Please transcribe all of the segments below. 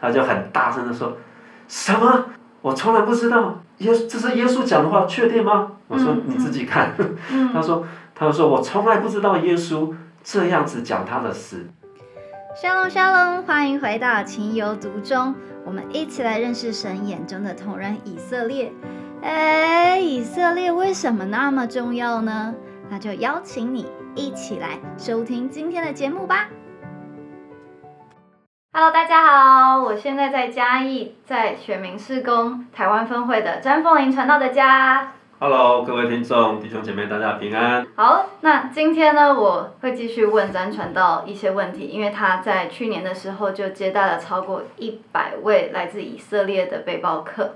他就很大声的说：“什么？我从来不知道耶，这是耶稣讲的话，确定吗？”我说：“你自己看。” 他说：“他说我从来不知道耶稣这样子讲他的事。”沙龙沙龙，欢迎回到情有独钟，我们一起来认识神眼中的同人以色列。哎，以色列为什么那么重要呢？那就邀请你一起来收听今天的节目吧。Hello，大家好，我现在在嘉义，在选民事工台湾分会的詹凤林传道的家。Hello，各位听众弟兄姐妹，大家平安。好，那今天呢，我会继续问詹传道一些问题，因为他在去年的时候就接待了超过一百位来自以色列的背包客。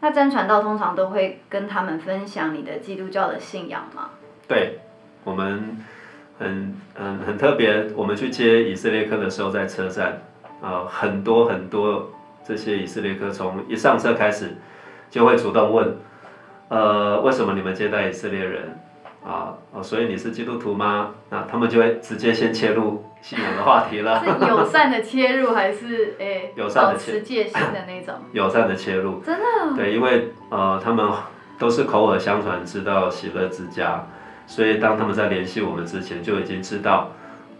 那詹传道通常都会跟他们分享你的基督教的信仰吗？对，我们很很很特别，我们去接以色列客的时候，在车站。啊，很多很多这些以色列客从一上车开始，就会主动问，呃，为什么你们接待以色列人？啊，哦，所以你是基督徒吗？那他们就会直接先切入信仰的话题了。是友善的切入还是诶？友善的切界性的那种。友善的切入。真的。对，因为呃，他们都是口耳相传知道喜乐之家，所以当他们在联系我们之前，就已经知道。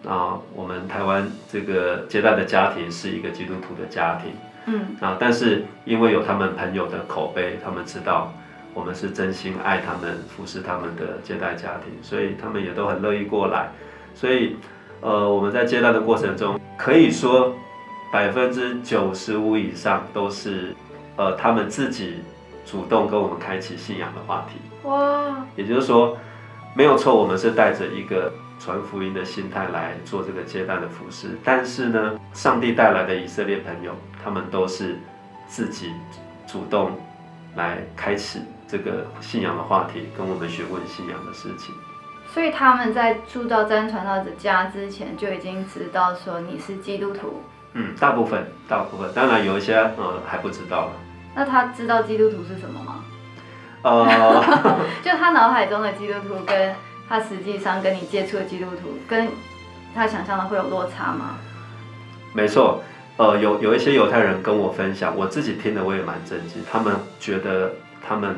啊，我们台湾这个接待的家庭是一个基督徒的家庭，嗯，啊，但是因为有他们朋友的口碑，他们知道我们是真心爱他们、服侍他们的接待家庭，所以他们也都很乐意过来。所以，呃，我们在接待的过程中，可以说百分之九十五以上都是，呃，他们自己主动跟我们开启信仰的话题。哇，也就是说，没有错，我们是带着一个。传福音的心态来做这个接待的服饰，但是呢，上帝带来的以色列朋友，他们都是自己主动来开启这个信仰的话题，跟我们询问信仰的事情。所以他们在住到真传道者家之前，就已经知道说你是基督徒。嗯，大部分，大部分，当然有一些呃还不知道了。那他知道基督徒是什么吗？呃，就他脑海中的基督徒跟。他实际上跟你接触的基督徒，跟他想象的会有落差吗？没错，呃，有有一些犹太人跟我分享，我自己听的我也蛮震惊，他们觉得他们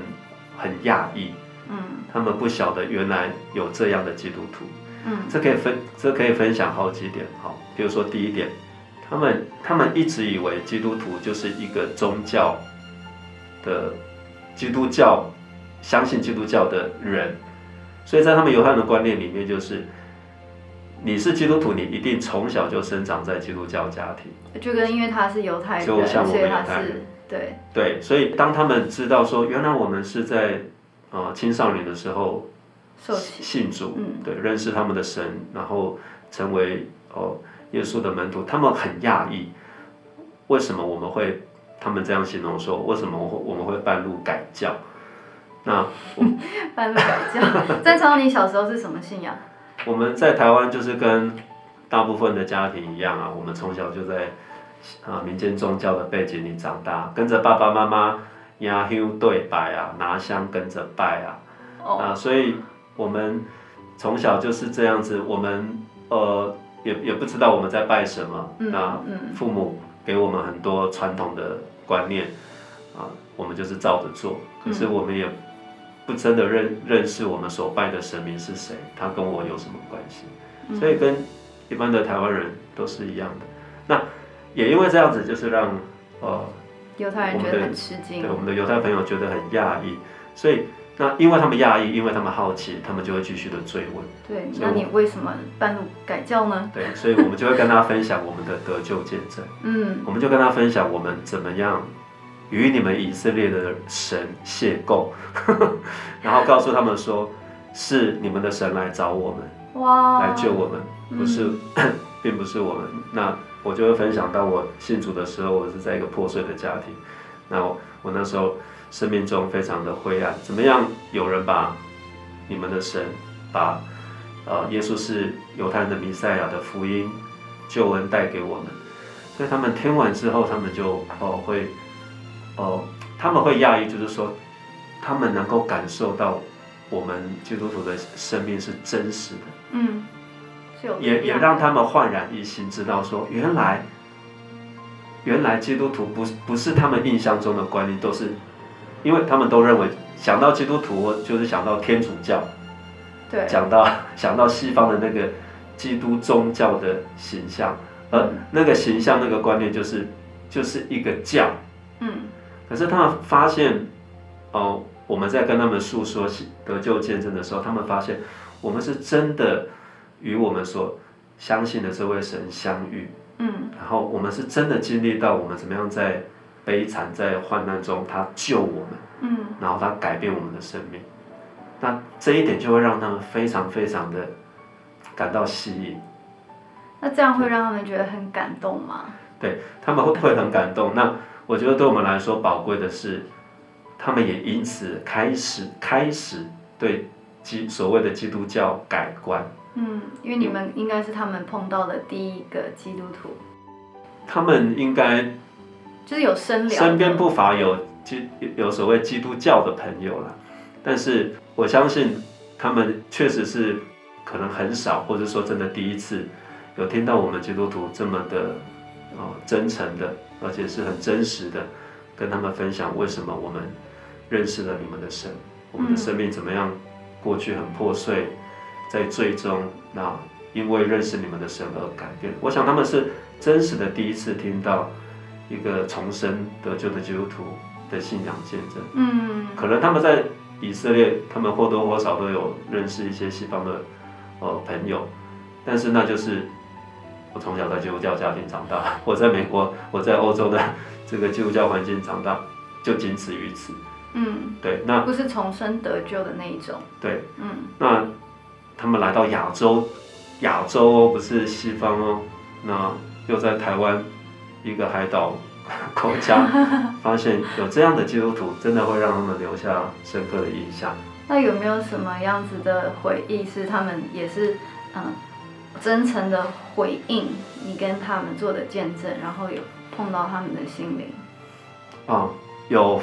很讶异，嗯，他们不晓得原来有这样的基督徒，嗯，这可以分这可以分享好几点，好，比如说第一点，他们他们一直以为基督徒就是一个宗教的基督教，相信基督教的人。所以在他们犹太人的观念里面，就是你是基督徒，你一定从小就生长在基督教家庭。就跟因为他是犹太人，就像我们犹太人，对对。所以当他们知道说，原来我们是在呃青少年的时候信主，对，认识他们的神，然后成为哦耶稣的门徒，他们很讶异，为什么我们会？他们这样形容说，为什么我我们会半路改教？那半路改教。在超你小时候是什么信仰？我们在台湾就是跟大部分的家庭一样啊，我们从小就在啊民间宗教的背景里长大，跟着爸爸妈妈压香对拜啊，拿香跟着拜啊，啊，所以我们从小就是这样子，我们呃也也不知道我们在拜什么，那父母给我们很多传统的观念啊，我们就是照着做，可是我们也。不真的认认识我们所拜的神明是谁，他跟我有什么关系？所以跟一般的台湾人都是一样的。那也因为这样子，就是让呃犹太人觉得很吃惊，对我们的犹太朋友觉得很讶异。所以那因为他们讶异，因为他们好奇，他们就会继续的追问。对，那你为什么半路改教呢？对，所以我们就会跟他分享我们的得救见证。嗯，我们就跟他分享我们怎么样。与你们以色列的神邂逅，然后告诉他们说，是你们的神来找我们，哇，来救我们，不是，并不是我们。那我就会分享到我信主的时候，我是在一个破碎的家庭，那我那时候生命中非常的灰暗。怎么样？有人把你们的神，把呃耶稣是犹太人的弥赛亚的福音救恩带给我们，所以他们听完之后，他们就哦会。哦，他们会讶异，就是说，他们能够感受到我们基督徒的生命是真实的，嗯，也也让他们焕然一新，知道说，原来原来基督徒不不是他们印象中的观念，都是因为他们都认为想到基督徒就是想到天主教，对，讲到想到西方的那个基督宗教的形象，而那个形象那个观念就是就是一个教，嗯，可是他们发现，哦，我们在跟他们诉说得救见证的时候，他们发现我们是真的与我们所相信的这位神相遇。嗯，然后我们是真的经历到我们怎么样在悲惨、在患难中，他救我们，嗯，然后他改变我们的生命，那这一点就会让他们非常非常的感到吸引。那这样会让他们觉得很感动吗？对，他们会会很感动。那我觉得对我们来说宝贵的是，他们也因此开始开始对基所谓的基督教改观。嗯，因为你们应该是他们碰到的第一个基督徒，他们应该就是有深聊，身边不乏有基有所谓基督教的朋友了，但是我相信他们确实是可能很少，或者说真的第一次有听到我们基督徒这么的哦真诚的，而且是很真实的跟他们分享为什么我们认识了你们的神，我们的生命怎么样过去很破碎。在最终，那因为认识你们的神而改变。我想他们是真实的第一次听到一个重生得救的基督徒的信仰见证。嗯，可能他们在以色列，他们或多或少都有认识一些西方的呃朋友，但是那就是我从小在基督教家庭长大，我在美国，我在欧洲的 这个基督教环境长大，就仅此于此。嗯，对，那不是重生得救的那一种。对，嗯，那。他们来到亚洲，亚洲哦，不是西方哦，那又在台湾一个海岛国家，发现有这样的基督徒，真的会让他们留下深刻的印象。那有没有什么样子的回忆是他们也是嗯真诚的回应你跟他们做的见证，然后有碰到他们的心灵？哦，有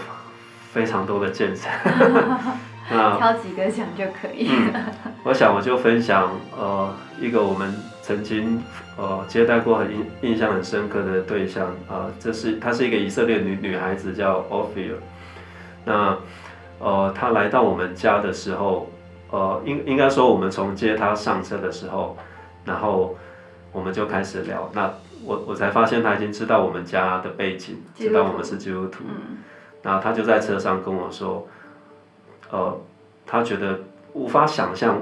非常多的见证。挑几个讲就可以。嗯，我想我就分享呃一个我们曾经呃接待过很印印象很深刻的对象啊，这是她是一个以色列女女孩子叫 Ophir。那呃她来到我们家的时候，呃应应该说我们从接她上车的时候，然后我们就开始聊。那我我才发现他已经知道我们家的背景，知道我们是基督徒。嗯。然后他就在车上跟我说。呃，他觉得无法想象，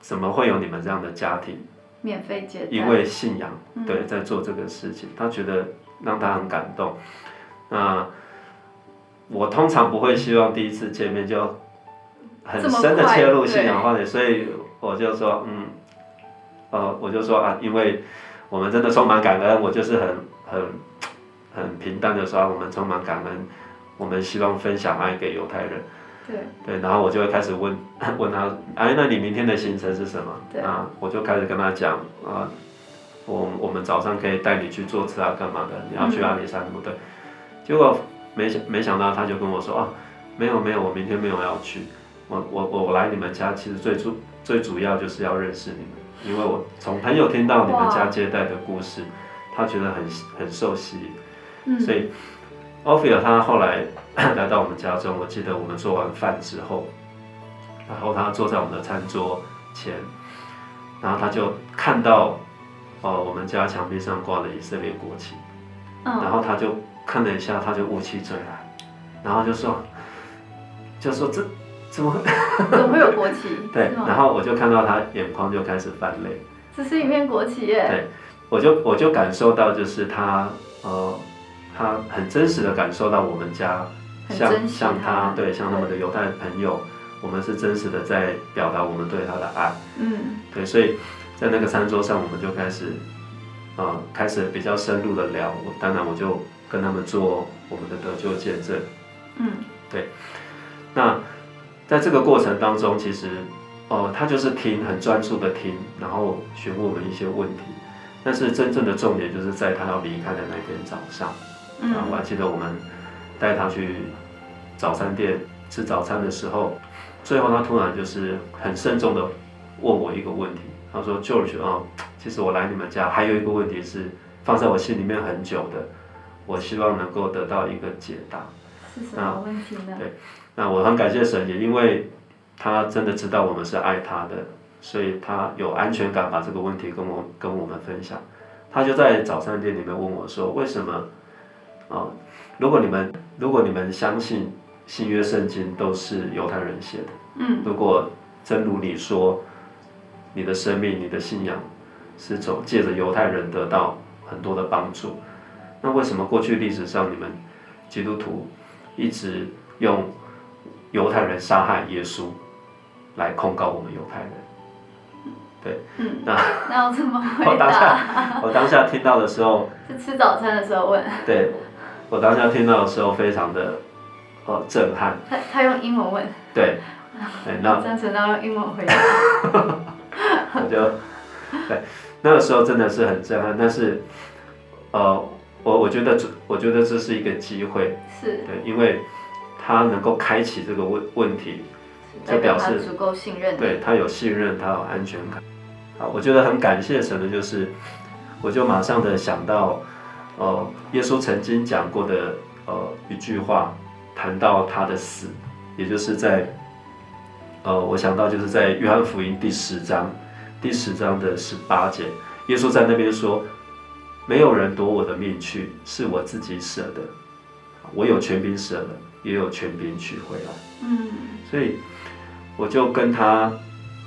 怎么会有你们这样的家庭，免费接待，因为信仰，对，在做这个事情，他觉得让他很感动。那我通常不会希望第一次见面就很深的切入信仰话题，所以我就说，嗯，呃，我就说啊，因为我们真的充满感恩，我就是很很很平淡的说，我们充满感恩，我们希望分享爱给犹太人。对对，然后我就会开始问 问他，哎，那你明天的行程是什么？啊，我就开始跟他讲啊，我我们早上可以带你去坐车啊，干嘛的？你要去阿里山，对不对？结果没想没想到，他就跟我说啊，没有没有，我明天没有要去，我我我来你们家，其实最主最主要就是要认识你们，因为我从朋友听到你们家接待的故事，他觉得很很受吸引，所以。奥菲尔他后来来到我们家中，我记得我们做完饭之后，然后他坐在我们的餐桌前，然后他就看到，哦，我们家墙壁上挂的以色列国旗，然后他就看了一下，他就雾气追来，然后就说，就说这怎么怎么会有国旗？对，然后我就看到他眼眶就开始泛泪，这是一面国旗耶。对，我就我就感受到就是他呃。他很真实的感受到我们家像像他对像他们的犹太朋友，我们是真实的在表达我们对他的爱。嗯，对，所以在那个餐桌上，我们就开始啊开始比较深入的聊。我当然我就跟他们做我们的得救见证。嗯，对。那在这个过程当中，其实哦他就是听很专注的听，然后询问我们一些问题。但是真正的重点就是在他要离开的那天早上。啊，我还记得我们带他去早餐店吃早餐的时候，最后他突然就是很慎重的问我一个问题，他说：“George 啊，其实我来你们家还有一个问题是放在我心里面很久的，我希望能够得到一个解答。是什么问题呢？对，那我很感谢神，也因为他真的知道我们是爱他的，所以他有安全感把这个问题跟我跟我们分享。他就在早餐店里面问我说：“为什么？啊，如果你们如果你们相信新约圣经都是犹太人写的，嗯，如果真如你说，你的生命、你的信仰是从借着犹太人得到很多的帮助，那为什么过去历史上你们基督徒一直用犹太人杀害耶稣来控告我们犹太人？对，嗯，那 那我怎么回我当答？下我当下听到的时候，是吃早餐的时候问，对我当下听到的时候非常的呃震撼，他他用英文问，对，对，那赞成要用英文回答。我就对。那个时候真的是很震撼，但是呃，我我觉得这我觉得这是一个机会，是，对，因为他能够开启这个问问题，就表表示足够信任。对他有信任，他有安全感。啊，我觉得很感谢神的就是，我就马上的想到，呃，耶稣曾经讲过的呃一句话，谈到他的死，也就是在，呃，我想到就是在约翰福音第十章，第十章的十八节，耶稣在那边说，没有人夺我的命去，是我自己舍的，我有权柄舍了，也有权柄取回来。嗯，所以我就跟他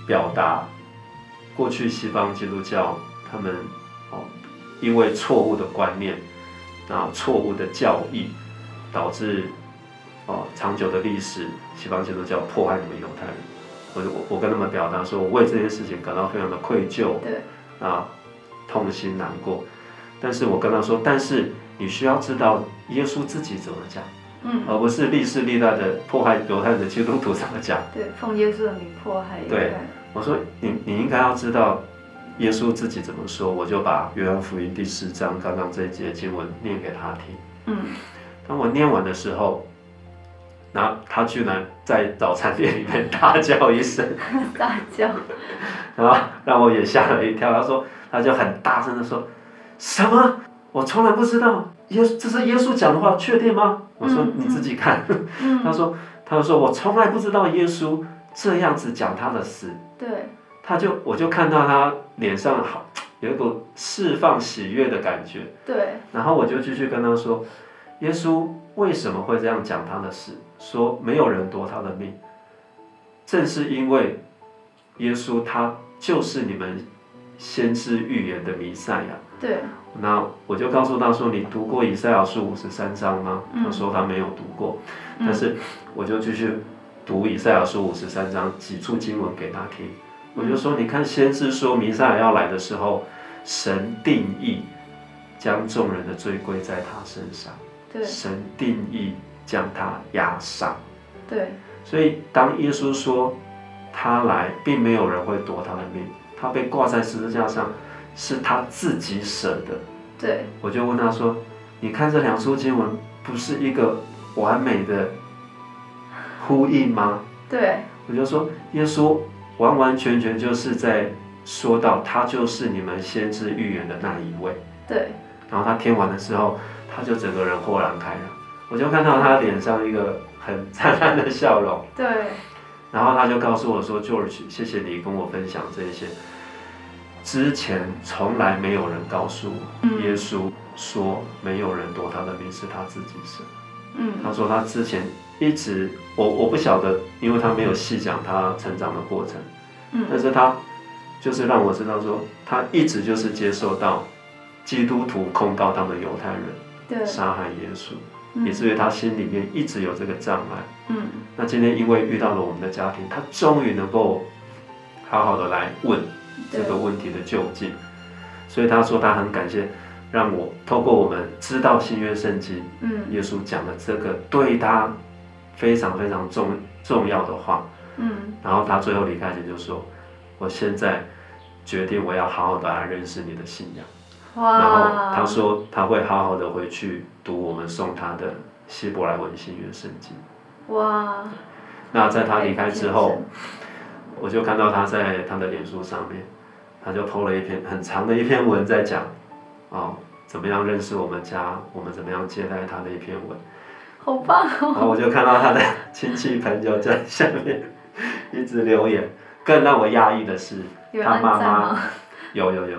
表达，过去西方基督教他们哦，因为错误的观念，然后错误的教义，导致哦长久的历史，西方基督教迫害你们犹太人。我我跟他们表达说，我为这件事情感到非常的愧疚，对，啊，痛心难过。但是我跟他说，但是你需要知道耶稣自己怎么讲。嗯，而不是历世历代的迫害犹太人的基督徒怎么讲。对，奉耶稣的名迫害犹太人。我说你你应该要知道耶稣自己怎么说，我就把约翰福音第四章刚刚这一节经文念给他听。嗯，当我念完的时候，然后他居然在早餐店里面大叫一声，大叫，然后让我也吓了一跳。他说，他就很大声的说：“什么？我从来不知道耶，这是耶稣讲的话，确定吗？”我说：“嗯你自己看。”嗯，他说：“他说我从来不知道耶稣这样子讲他的事，对，他就我就看到他脸上好有一股释放喜悦的感觉，对，然后我就继续跟他说，耶稣为什么会这样讲他的事？说没有人夺他的命，正是因为耶稣他就是你们先知预言的弥赛亚。对，那我就告诉他说：“你读过以赛亚书五十三章吗？”嗯。他说他没有读过，嗯。但是我就继续读以赛亚书五十三章几处经文给他听。我就说：“你看，先知说弥赛亚要来的时候，神定义将众人的罪归在他身上，神定义将他压上。对，所以当耶稣说他来，并没有人会夺他的命，他被挂在十字架上，是他自己舍的。”对，我就问他说：“你看这两处经文不是一个完美的呼应吗对，？”我就说：“耶稣完完全全就是在说到他就是你们先知预言的那一位。对，”然后他听完的时候，他就整个人豁然开朗，我就看到他脸上一个很灿烂的笑容。对，然后他就告诉我说：“George，谢谢你跟我分享这些。之前从来没有人告诉嗯。耶稣说，没有人夺他的命是他自己生。嗯，他说他之前一直，我我不晓得，因为他没有细讲他成长的过程，但嗯，是他就是让我知道说，他一直就是接受到基督徒控告他们犹太人对，杀害耶稣，嗯。以至于他心里面一直有这个障碍。嗯，那今天因为遇到了我们的家庭，他终于能够好好的来问这个问题的究竟，所以他说他很感谢，让我透过我们知道新约圣经，嗯，耶稣讲的这个对他非常非常重重要的话，嗯，然后他最后离开前就说，我现在决定我要好好的来认识你的信仰，哇，然后他说他会好好的回去读我们送他的希伯来文新约圣经。哇，那在他离开之后，我就看到他在他的脸书上面，他就 po 了一篇很长的一篇文在讲，哦，怎么样认识我们家，我们怎么样接待他的一篇文。好棒然哦！后我就看到他的 亲戚朋友在下面一直留言。更让我讶异的是，他妈妈？有有有，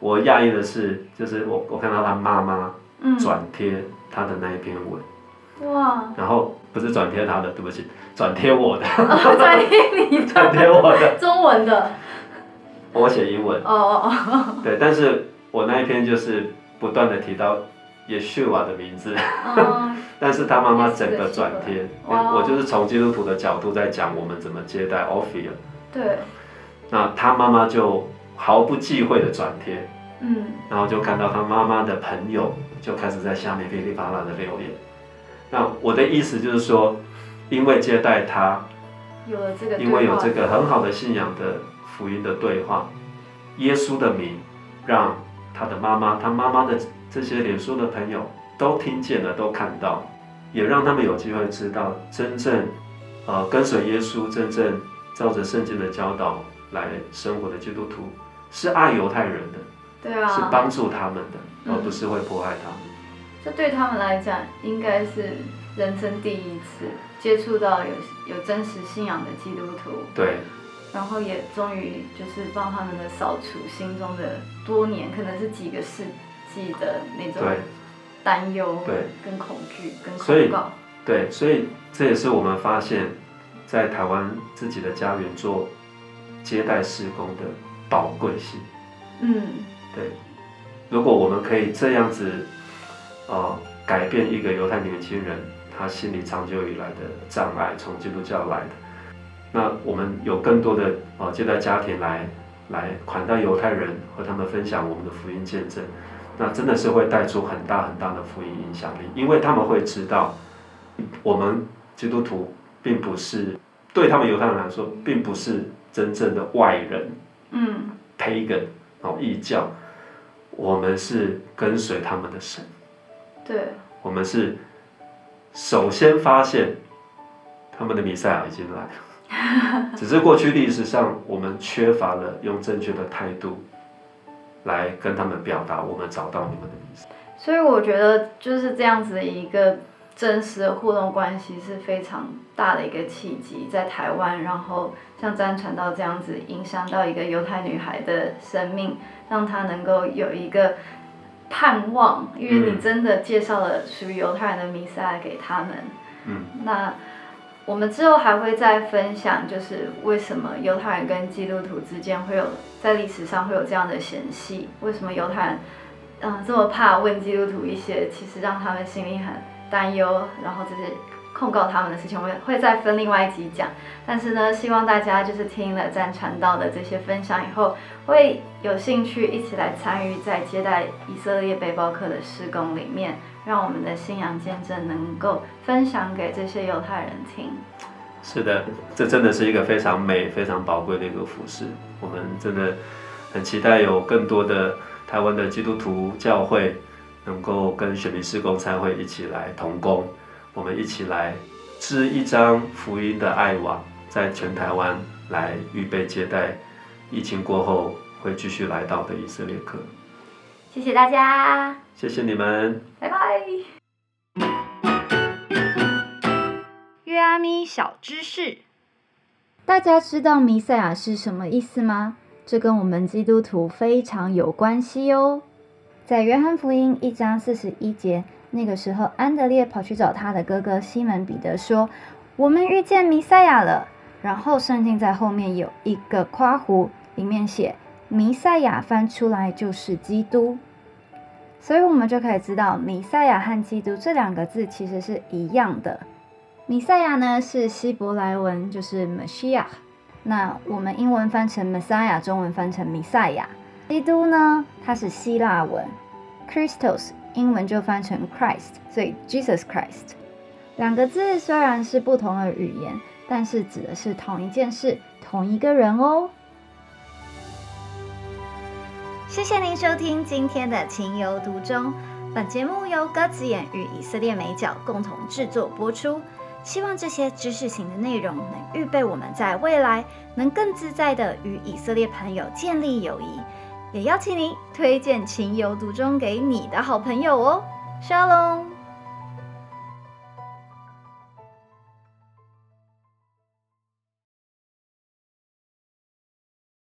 我讶异的是，就是我我看到他妈妈嗯，转贴他的那一篇文，哇，然后不是转贴他的，对不起，转贴我的，哦，转贴你转贴我的，中文的，我写英文，哦哦哦，对，但是我那一篇就是不断的提到 Yeshua 的名字，嗯，但是他妈妈整个转贴，哇哦我就是从基督徒的角度在讲我们怎么接待 Ophir，对，那他妈妈就毫不忌讳的转贴，嗯，然后就看到他妈妈的朋友就开始在下面噼里啪啦的留言。那我的意思就是说，因为接待他，有了这个，因为有这个很好的信仰的福音的对话，耶稣的名让他的妈妈、他妈妈的这些脸书的朋友都听见了，都看到，也让他们有机会知道真正呃跟随耶稣、真正照着圣经的教导来生活的基督徒是爱犹太人的。对啊是啊，帮助他们的，嗯而不是会迫害他们。这对他们来讲应该是人生第一次接触到有有真实信仰的基督徒，对然后也终于就是帮他们的扫除心中的多年，可能是几个世纪的那种担忧、对跟恐惧、跟所以控告。对，所以这也是我们发现，在台湾自己的家园做接待施工的宝贵性。嗯，对如果我们可以这样子，呃，改变一个犹太年轻人他心里长久以来的障碍，从基督教来的，那我们有更多的呃接待家庭来来款待犹太人，和他们分享我们的福音见证，那真的是会带出很大很大的福音影响力，因为他们会知道，我们基督徒并不是对他们犹太人来说，并不是真正的外人嗯，（pagan） 哦异教，我们是跟随他们的神。对，我们是首先发现他们的弥赛亚已经来了，只是过去历史上我们缺乏了用正确的态度来跟他们表达，我们找到你们的弥赛。所以我觉得就是这样子的一个真实的互动关系是非常大的一个契机，在台湾，然后像詹传道这样子影响到一个犹太女孩的生命，让她能够有一个盼望，因为你嗯真的介绍了属于犹太人的弥赛亚给他们。嗯，那我们之后还会再分享，就是为什么犹太人跟基督徒之间会有在历史上会有这样的嫌隙，为什么犹太人嗯这么怕问基督徒一些其实让他们心里很担忧，然后这些控告他们的事情，我们会再分另外一集讲。但是呢，希望大家就是听了赞传道的这些分享以后，会有兴趣一起来参与在接待以色列背包客的施工里面，让我们的信仰见证能够分享给这些犹太人听。是的，这真的是一个非常美、非常宝贵的一个服饰。我们真的很期待有更多的台湾的基督徒教会能够跟选民施工参会一起来同工，我们一起来织一张福音的爱网，在全台湾来预备接待疫情过后会继续来到的以色列客。谢谢大家，谢谢你们。拜拜。约阿咪小知识，大家知道弥赛亚是什么意思吗？这跟我们基督徒非常有关系哦。在约翰福音一章四十一节，那个时候安德烈跑去找他的哥哥西门彼得说：“我们遇见弥赛亚了。”然后圣经在后面有一个夸弧，里面写“弥赛亚”，翻出来就是基督。所以我们就可以知道，弥赛亚和基督这两个字其实是一样的。弥赛亚呢是希伯来文，就是 m e s h i a 那我们英文翻成 Messiah，中文翻成弥赛亚。基督呢，它是希腊文，Christos，英文就翻成 Christ，所以 Jesus Christ。两个字虽然是不同的语言，但是指的是同一件事、同一个人哦。谢谢您收听今天的《情有独钟》，本节目由鸽子眼与以色列美角共同制作播出。希望这些知识型的内容能预备我们在未来能更自在的与以色列朋友建立友谊，也邀请您推荐《情有独钟》给你的好朋友哦。Shalom。